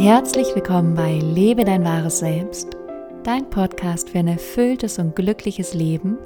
Herzlich willkommen bei Lebe dein wahres Selbst, dein Podcast für ein erfülltes und glückliches Leben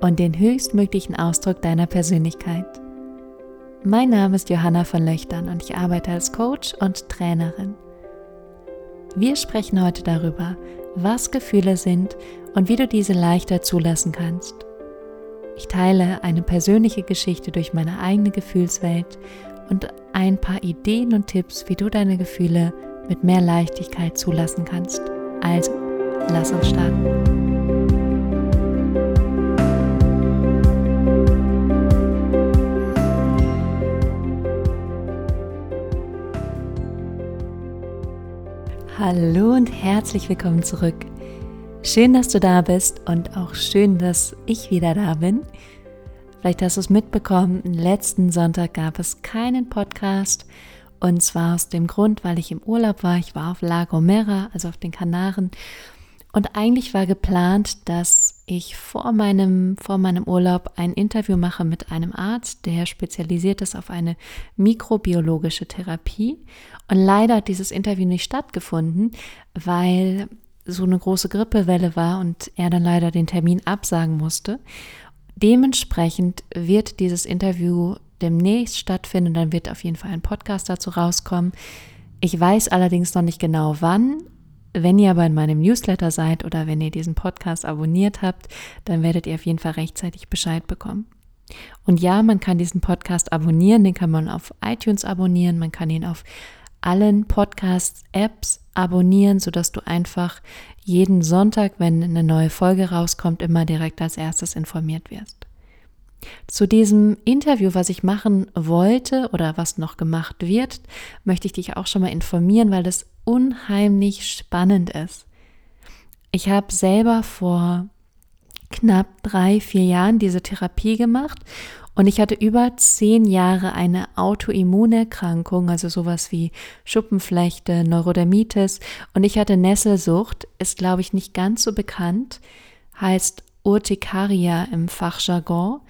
und den höchstmöglichen Ausdruck deiner Persönlichkeit. Mein Name ist Johanna von Löchtern und ich arbeite als Coach und Trainerin. Wir sprechen heute darüber, was Gefühle sind und wie du diese leichter zulassen kannst. Ich teile eine persönliche Geschichte durch meine eigene Gefühlswelt und ein paar Ideen und Tipps, wie du deine Gefühle mit mehr Leichtigkeit zulassen kannst. Also, lass uns starten. Hallo und herzlich willkommen zurück. Schön, dass du da bist und auch schön, dass ich wieder da bin. Vielleicht hast du es mitbekommen, letzten Sonntag gab es keinen Podcast. Und zwar aus dem Grund, weil ich im Urlaub war. Ich war auf La Gomera, also auf den Kanaren. Und eigentlich war geplant, dass ich vor meinem, vor meinem Urlaub ein Interview mache mit einem Arzt, der spezialisiert ist auf eine mikrobiologische Therapie. Und leider hat dieses Interview nicht stattgefunden, weil so eine große Grippewelle war und er dann leider den Termin absagen musste. Dementsprechend wird dieses Interview demnächst stattfinden. Dann wird auf jeden Fall ein Podcast dazu rauskommen. Ich weiß allerdings noch nicht genau wann. Wenn ihr aber in meinem Newsletter seid oder wenn ihr diesen Podcast abonniert habt, dann werdet ihr auf jeden Fall rechtzeitig Bescheid bekommen. Und ja, man kann diesen Podcast abonnieren, den kann man auf iTunes abonnieren, man kann ihn auf allen Podcast-Apps abonnieren, sodass du einfach jeden Sonntag, wenn eine neue Folge rauskommt, immer direkt als erstes informiert wirst. Zu diesem Interview, was ich machen wollte oder was noch gemacht wird, möchte ich dich auch schon mal informieren, weil das unheimlich spannend ist. Ich habe selber vor knapp drei, vier Jahren diese Therapie gemacht und ich hatte über zehn Jahre eine Autoimmunerkrankung, also sowas wie Schuppenflechte, Neurodermitis. Und ich hatte Nesselsucht, ist glaube ich nicht ganz so bekannt, heißt Urtikaria im Fachjargon.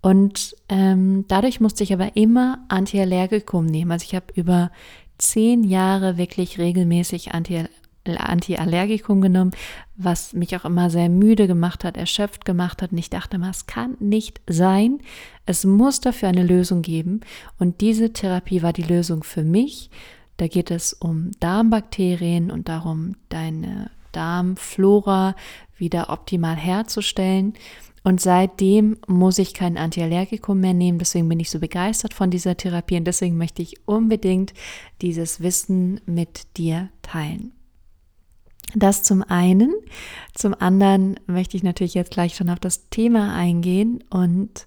Und ähm, dadurch musste ich aber immer Antiallergikum nehmen. Also ich habe über zehn Jahre wirklich regelmäßig Antiallergikum Antiallergikum genommen, was mich auch immer sehr müde gemacht hat, erschöpft gemacht hat. Und ich dachte mal, es kann nicht sein. Es muss dafür eine Lösung geben. Und diese Therapie war die Lösung für mich. Da geht es um Darmbakterien und darum, deine Darmflora wieder optimal herzustellen. Und seitdem muss ich kein Antiallergikum mehr nehmen. Deswegen bin ich so begeistert von dieser Therapie und deswegen möchte ich unbedingt dieses Wissen mit dir teilen. Das zum einen. Zum anderen möchte ich natürlich jetzt gleich schon auf das Thema eingehen und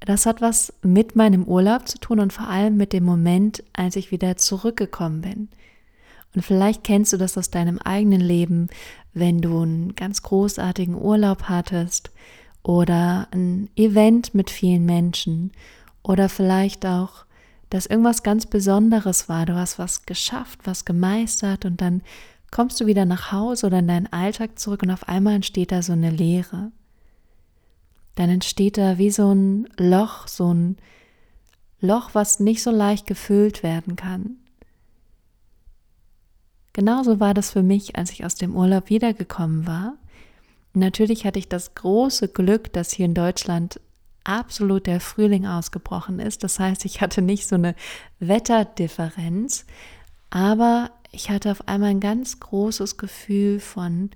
das hat was mit meinem Urlaub zu tun und vor allem mit dem Moment, als ich wieder zurückgekommen bin. Und vielleicht kennst du das aus deinem eigenen Leben, wenn du einen ganz großartigen Urlaub hattest oder ein Event mit vielen Menschen oder vielleicht auch, dass irgendwas ganz Besonderes war. Du hast was geschafft, was gemeistert und dann kommst du wieder nach Hause oder in deinen Alltag zurück und auf einmal entsteht da so eine Leere. Dann entsteht da wie so ein Loch, so ein Loch, was nicht so leicht gefüllt werden kann. Genauso war das für mich, als ich aus dem Urlaub wiedergekommen war. Natürlich hatte ich das große Glück, dass hier in Deutschland absolut der Frühling ausgebrochen ist. Das heißt, ich hatte nicht so eine Wetterdifferenz, aber ich hatte auf einmal ein ganz großes Gefühl von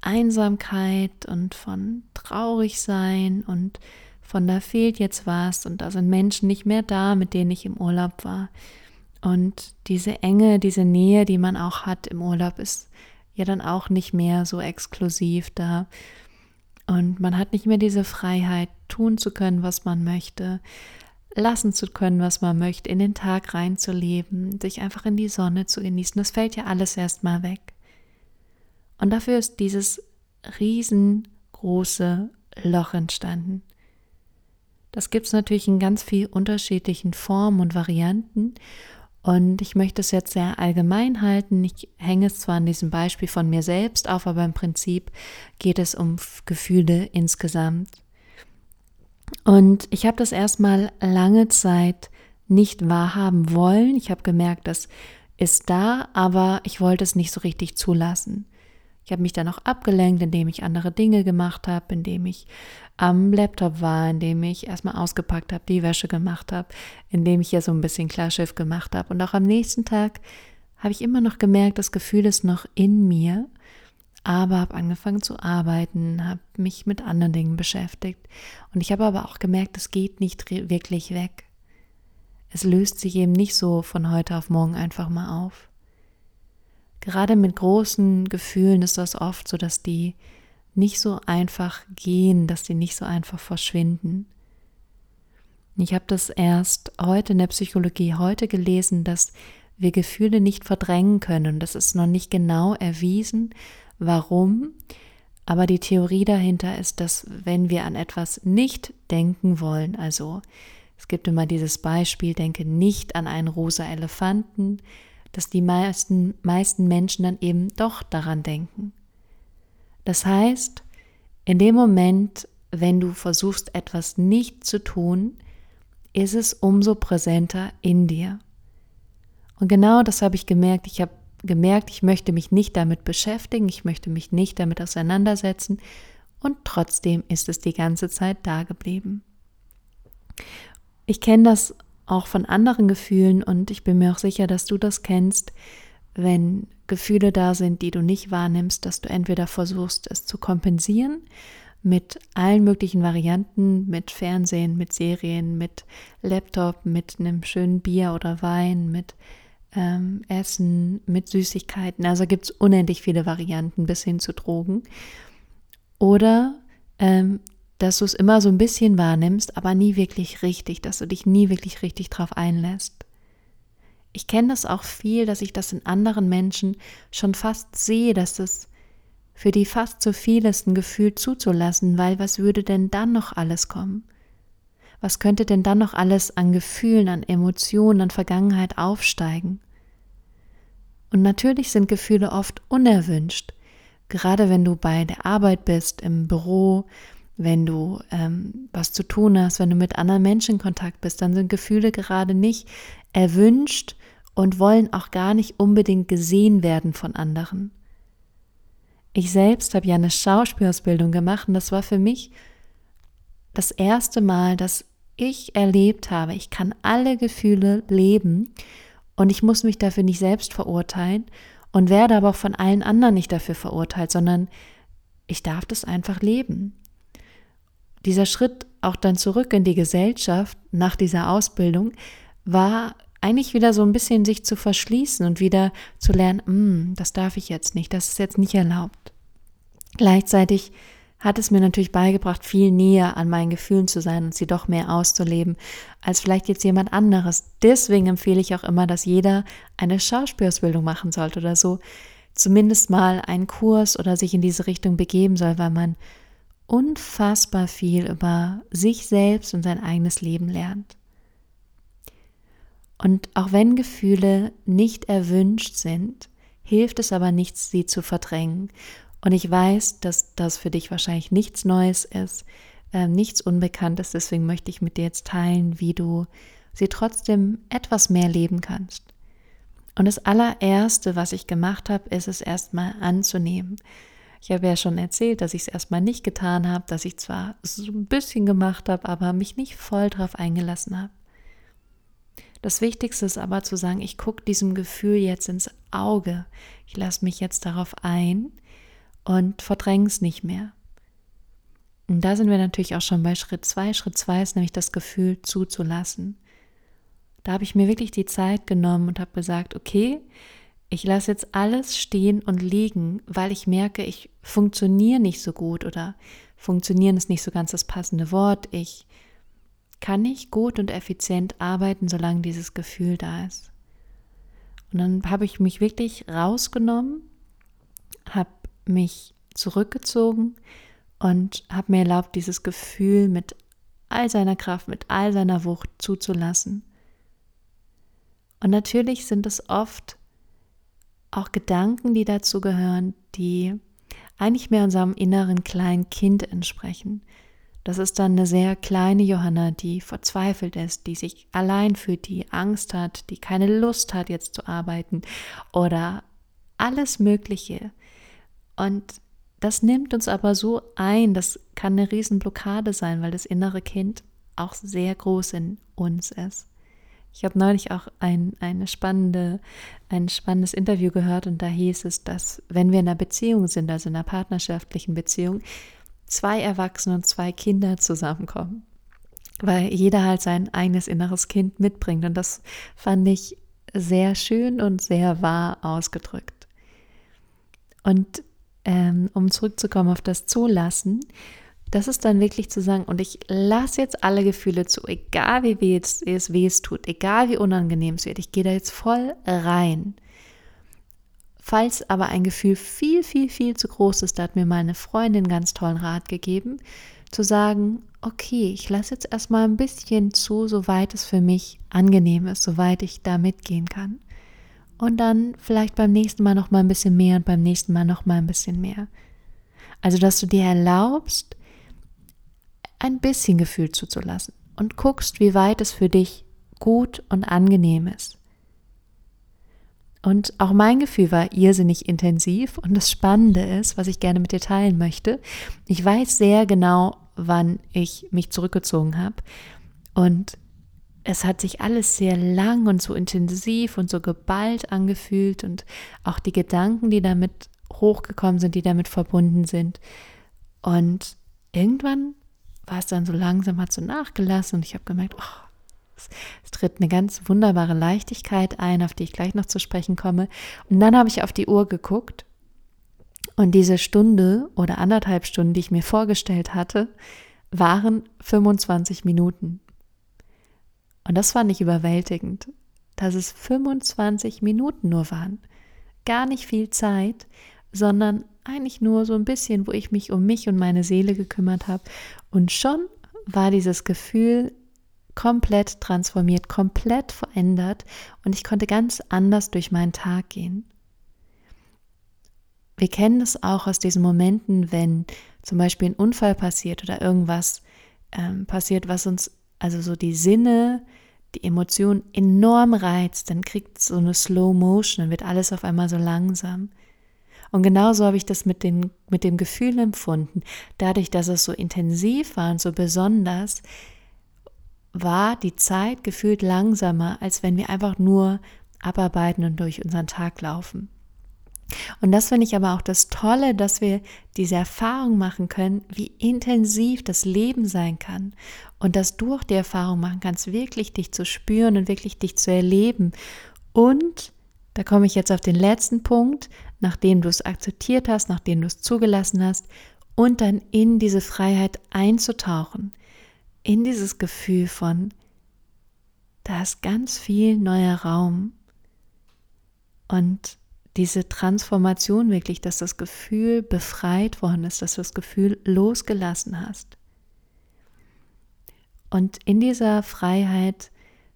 Einsamkeit und von Traurigsein und von da fehlt jetzt was und da sind Menschen nicht mehr da, mit denen ich im Urlaub war. Und diese Enge, diese Nähe, die man auch hat im Urlaub, ist ja dann auch nicht mehr so exklusiv da. Und man hat nicht mehr diese Freiheit, tun zu können, was man möchte lassen zu können, was man möchte, in den Tag reinzuleben, sich einfach in die Sonne zu genießen. Das fällt ja alles erstmal weg. Und dafür ist dieses riesengroße Loch entstanden. Das gibt es natürlich in ganz vielen unterschiedlichen Formen und Varianten. Und ich möchte es jetzt sehr allgemein halten. Ich hänge es zwar an diesem Beispiel von mir selbst auf, aber im Prinzip geht es um Gefühle insgesamt. Und ich habe das erstmal lange Zeit nicht wahrhaben wollen. Ich habe gemerkt, dass ist da, aber ich wollte es nicht so richtig zulassen. Ich habe mich dann auch abgelenkt, indem ich andere Dinge gemacht habe, indem ich am Laptop war, indem ich erstmal ausgepackt habe, die Wäsche gemacht habe, indem ich ja so ein bisschen Klarschiff gemacht habe. Und auch am nächsten Tag habe ich immer noch gemerkt, das Gefühl ist noch in mir, aber habe angefangen zu arbeiten, habe mich mit anderen Dingen beschäftigt. Und ich habe aber auch gemerkt, es geht nicht wirklich weg. Es löst sich eben nicht so von heute auf morgen einfach mal auf. Gerade mit großen Gefühlen ist das oft so, dass die nicht so einfach gehen, dass die nicht so einfach verschwinden. Ich habe das erst heute in der Psychologie heute gelesen, dass wir Gefühle nicht verdrängen können. Das ist noch nicht genau erwiesen, warum. Aber die Theorie dahinter ist, dass wenn wir an etwas nicht denken wollen, also es gibt immer dieses Beispiel, denke nicht an einen rosa Elefanten, dass die meisten, meisten Menschen dann eben doch daran denken. Das heißt, in dem Moment, wenn du versuchst, etwas nicht zu tun, ist es umso präsenter in dir. Und genau das habe ich gemerkt. Ich habe gemerkt, ich möchte mich nicht damit beschäftigen, ich möchte mich nicht damit auseinandersetzen und trotzdem ist es die ganze Zeit da geblieben. Ich kenne das auch von anderen Gefühlen und ich bin mir auch sicher, dass du das kennst, wenn Gefühle da sind, die du nicht wahrnimmst, dass du entweder versuchst, es zu kompensieren mit allen möglichen Varianten, mit Fernsehen, mit Serien, mit Laptop, mit einem schönen Bier oder Wein, mit ähm, Essen, mit Süßigkeiten. Also gibt es unendlich viele Varianten bis hin zu Drogen. Oder ähm, dass du es immer so ein bisschen wahrnimmst, aber nie wirklich richtig, dass du dich nie wirklich richtig drauf einlässt. Ich kenne das auch viel, dass ich das in anderen Menschen schon fast sehe, dass es für die fast zu viel ist, ein Gefühl zuzulassen, weil was würde denn dann noch alles kommen? Was könnte denn dann noch alles an Gefühlen, an Emotionen, an Vergangenheit aufsteigen? Und natürlich sind Gefühle oft unerwünscht, gerade wenn du bei der Arbeit bist, im Büro, wenn du ähm, was zu tun hast, wenn du mit anderen Menschen in Kontakt bist, dann sind Gefühle gerade nicht erwünscht und wollen auch gar nicht unbedingt gesehen werden von anderen. Ich selbst habe ja eine Schauspielausbildung gemacht und das war für mich das erste Mal, dass ich erlebt habe, ich kann alle Gefühle leben und ich muss mich dafür nicht selbst verurteilen und werde aber auch von allen anderen nicht dafür verurteilt, sondern ich darf das einfach leben dieser Schritt auch dann zurück in die Gesellschaft nach dieser Ausbildung war eigentlich wieder so ein bisschen sich zu verschließen und wieder zu lernen, mm, das darf ich jetzt nicht, das ist jetzt nicht erlaubt. Gleichzeitig hat es mir natürlich beigebracht, viel näher an meinen Gefühlen zu sein und sie doch mehr auszuleben, als vielleicht jetzt jemand anderes. Deswegen empfehle ich auch immer, dass jeder eine Schauspielausbildung machen sollte oder so, zumindest mal einen Kurs oder sich in diese Richtung begeben soll, weil man unfassbar viel über sich selbst und sein eigenes Leben lernt. Und auch wenn Gefühle nicht erwünscht sind, hilft es aber nichts, sie zu verdrängen. Und ich weiß, dass das für dich wahrscheinlich nichts Neues ist, äh, nichts Unbekanntes. Deswegen möchte ich mit dir jetzt teilen, wie du sie trotzdem etwas mehr leben kannst. Und das allererste, was ich gemacht habe, ist es erstmal anzunehmen. Ich habe ja schon erzählt, dass ich es erstmal nicht getan habe, dass ich zwar so ein bisschen gemacht habe, aber mich nicht voll drauf eingelassen habe. Das Wichtigste ist aber zu sagen, ich gucke diesem Gefühl jetzt ins Auge. Ich lasse mich jetzt darauf ein und verdränge es nicht mehr. Und da sind wir natürlich auch schon bei Schritt zwei. Schritt zwei ist nämlich das Gefühl zuzulassen. Da habe ich mir wirklich die Zeit genommen und habe gesagt, okay, ich lasse jetzt alles stehen und liegen, weil ich merke, ich funktioniere nicht so gut oder funktionieren ist nicht so ganz das passende Wort. Ich kann nicht gut und effizient arbeiten, solange dieses Gefühl da ist. Und dann habe ich mich wirklich rausgenommen, habe mich zurückgezogen und habe mir erlaubt, dieses Gefühl mit all seiner Kraft, mit all seiner Wucht zuzulassen. Und natürlich sind es oft auch Gedanken, die dazu gehören, die eigentlich mehr unserem inneren kleinen Kind entsprechen. Das ist dann eine sehr kleine Johanna, die verzweifelt ist, die sich allein fühlt, die Angst hat, die keine Lust hat, jetzt zu arbeiten oder alles Mögliche. Und das nimmt uns aber so ein, das kann eine Riesenblockade sein, weil das innere Kind auch sehr groß in uns ist. Ich habe neulich auch ein, eine spannende, ein spannendes Interview gehört und da hieß es, dass wenn wir in einer Beziehung sind, also in einer partnerschaftlichen Beziehung, zwei Erwachsene und zwei Kinder zusammenkommen, weil jeder halt sein eigenes inneres Kind mitbringt und das fand ich sehr schön und sehr wahr ausgedrückt. Und ähm, um zurückzukommen auf das Zulassen, das ist dann wirklich zu sagen, und ich lasse jetzt alle Gefühle zu, egal wie weh es, es weh es tut, egal wie unangenehm es wird, ich gehe da jetzt voll rein. Falls aber ein Gefühl viel, viel, viel zu groß ist, da hat mir meine Freundin ganz tollen Rat gegeben, zu sagen, okay, ich lasse jetzt erstmal ein bisschen zu, soweit es für mich angenehm ist, soweit ich da mitgehen kann. Und dann vielleicht beim nächsten Mal noch mal ein bisschen mehr und beim nächsten Mal noch mal ein bisschen mehr. Also, dass du dir erlaubst, ein bisschen Gefühl zuzulassen und guckst, wie weit es für dich gut und angenehm ist. Und auch mein Gefühl war irrsinnig intensiv und das Spannende ist, was ich gerne mit dir teilen möchte, ich weiß sehr genau, wann ich mich zurückgezogen habe und es hat sich alles sehr lang und so intensiv und so geballt angefühlt und auch die Gedanken, die damit hochgekommen sind, die damit verbunden sind. Und irgendwann war es dann so langsam, hat so nachgelassen und ich habe gemerkt, oh, es, es, tritt eine ganz wunderbare Leichtigkeit ein, auf die ich gleich noch zu sprechen komme. Und dann habe ich auf die Uhr geguckt und diese Stunde oder anderthalb Stunden, die ich mir vorgestellt hatte, waren 25 Minuten. Und das fand ich überwältigend, dass es 25 Minuten nur waren. Gar nicht viel Zeit, sondern eigentlich nur so ein bisschen, wo ich mich um mich und meine Seele gekümmert habe. Und schon war dieses Gefühl komplett transformiert, komplett verändert und ich konnte ganz anders durch meinen Tag gehen. Wir kennen es auch aus diesen Momenten, wenn zum Beispiel ein Unfall passiert oder irgendwas ähm, passiert, was uns also so die Sinne, die Emotionen enorm reizt, dann kriegt so eine Slow Motion, dann wird alles auf einmal so langsam. Und genauso habe ich das mit, den, mit dem Gefühl empfunden. Dadurch, dass es so intensiv war und so besonders, war die Zeit gefühlt langsamer, als wenn wir einfach nur abarbeiten und durch unseren Tag laufen. Und das finde ich aber auch das Tolle, dass wir diese Erfahrung machen können, wie intensiv das Leben sein kann. Und dass du auch die Erfahrung machen kannst, wirklich dich zu spüren und wirklich dich zu erleben. Und da komme ich jetzt auf den letzten Punkt, nachdem du es akzeptiert hast, nachdem du es zugelassen hast und dann in diese Freiheit einzutauchen, in dieses Gefühl von, da ist ganz viel neuer Raum. Und diese Transformation wirklich, dass das Gefühl befreit worden ist, dass du das Gefühl losgelassen hast. Und in dieser Freiheit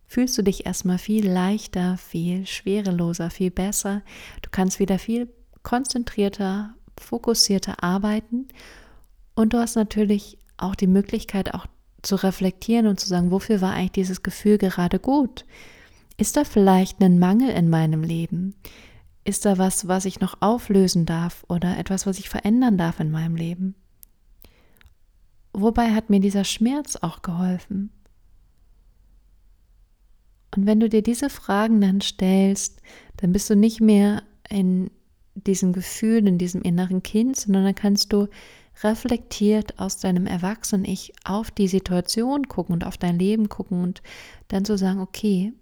fühlst du dich erstmal viel leichter, viel schwereloser, viel besser. Du kannst wieder viel konzentrierter, fokussierter arbeiten und du hast natürlich auch die Möglichkeit, auch zu reflektieren und zu sagen, wofür war eigentlich dieses Gefühl gerade gut? Ist da vielleicht ein Mangel in meinem Leben? Ist da was, was ich noch auflösen darf oder etwas, was ich verändern darf in meinem Leben? Wobei hat mir dieser Schmerz auch geholfen? Und wenn du dir diese Fragen dann stellst, dann bist du nicht mehr in diesem Gefühl, in diesem inneren Kind, sondern dann kannst du reflektiert aus deinem Erwachsenen-Ich auf die Situation gucken und auf dein Leben gucken und dann so sagen, okay,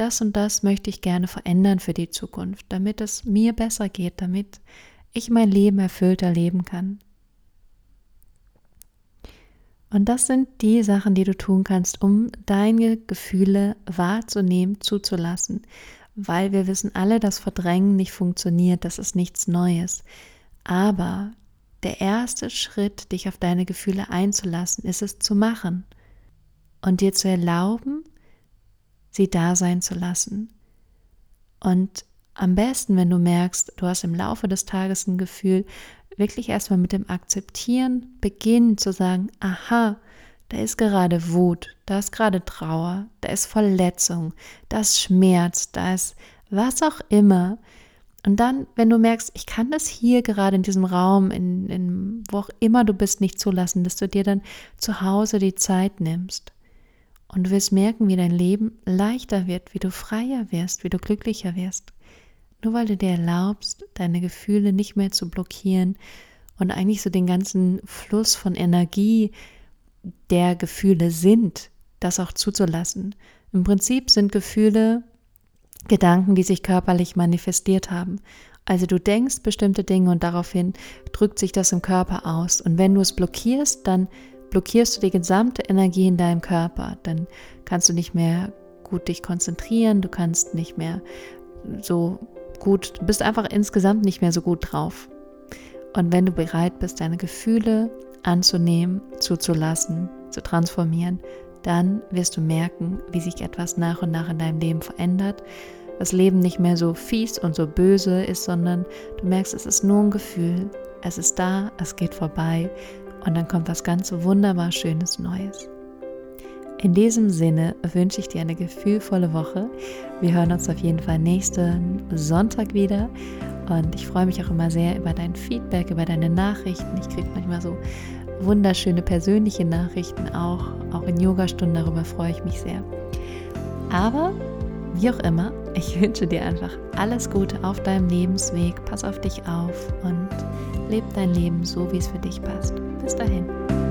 das und das möchte ich gerne verändern für die Zukunft, damit es mir besser geht, damit ich mein Leben erfüllter leben kann. Und das sind die Sachen, die du tun kannst, um deine Gefühle wahrzunehmen, zuzulassen, weil wir wissen alle, dass Verdrängen nicht funktioniert, das ist nichts Neues. Aber der erste Schritt, dich auf deine Gefühle einzulassen, ist es zu machen und dir zu erlauben, sie da sein zu lassen. Und am besten, wenn du merkst, du hast im Laufe des Tages ein Gefühl, wirklich erstmal mit dem Akzeptieren beginnen zu sagen, aha, da ist gerade Wut, da ist gerade Trauer, da ist Verletzung, da ist Schmerz, da ist was auch immer. Und dann, wenn du merkst, ich kann das hier gerade in diesem Raum, in, in wo auch immer du bist, nicht zulassen, dass du dir dann zu Hause die Zeit nimmst. Und du wirst merken, wie dein Leben leichter wird, wie du freier wirst, wie du glücklicher wirst. Nur weil du dir erlaubst, deine Gefühle nicht mehr zu blockieren und eigentlich so den ganzen Fluss von Energie der Gefühle sind, das auch zuzulassen. Im Prinzip sind Gefühle Gedanken, die sich körperlich manifestiert haben. Also du denkst bestimmte Dinge und daraufhin drückt sich das im Körper aus. Und wenn du es blockierst, dann blockierst du die gesamte Energie in deinem Körper. Dann kannst du nicht mehr gut dich konzentrieren, du kannst nicht mehr so gut, du bist einfach insgesamt nicht mehr so gut drauf. Und wenn du bereit bist, deine Gefühle anzunehmen, zuzulassen, zu transformieren, dann wirst du merken, wie sich etwas nach und nach in deinem Leben verändert. Das Leben nicht mehr so fies und so böse ist, sondern du merkst, es ist nur ein Gefühl. Es ist da, es geht vorbei und dann kommt was ganz wunderbar Schönes Neues. In diesem Sinne wünsche ich dir eine gefühlvolle Woche. Wir hören uns auf jeden Fall nächsten Sonntag wieder. Und ich freue mich auch immer sehr über dein Feedback, über deine Nachrichten. Ich kriege manchmal so wunderschöne persönliche Nachrichten auch, auch in Yogastunden, darüber freue ich mich sehr. Aber wie auch immer, ich wünsche dir einfach alles Gute auf deinem Lebensweg, pass auf dich auf und leb dein Leben so, wie es für dich passt. Stay dahin.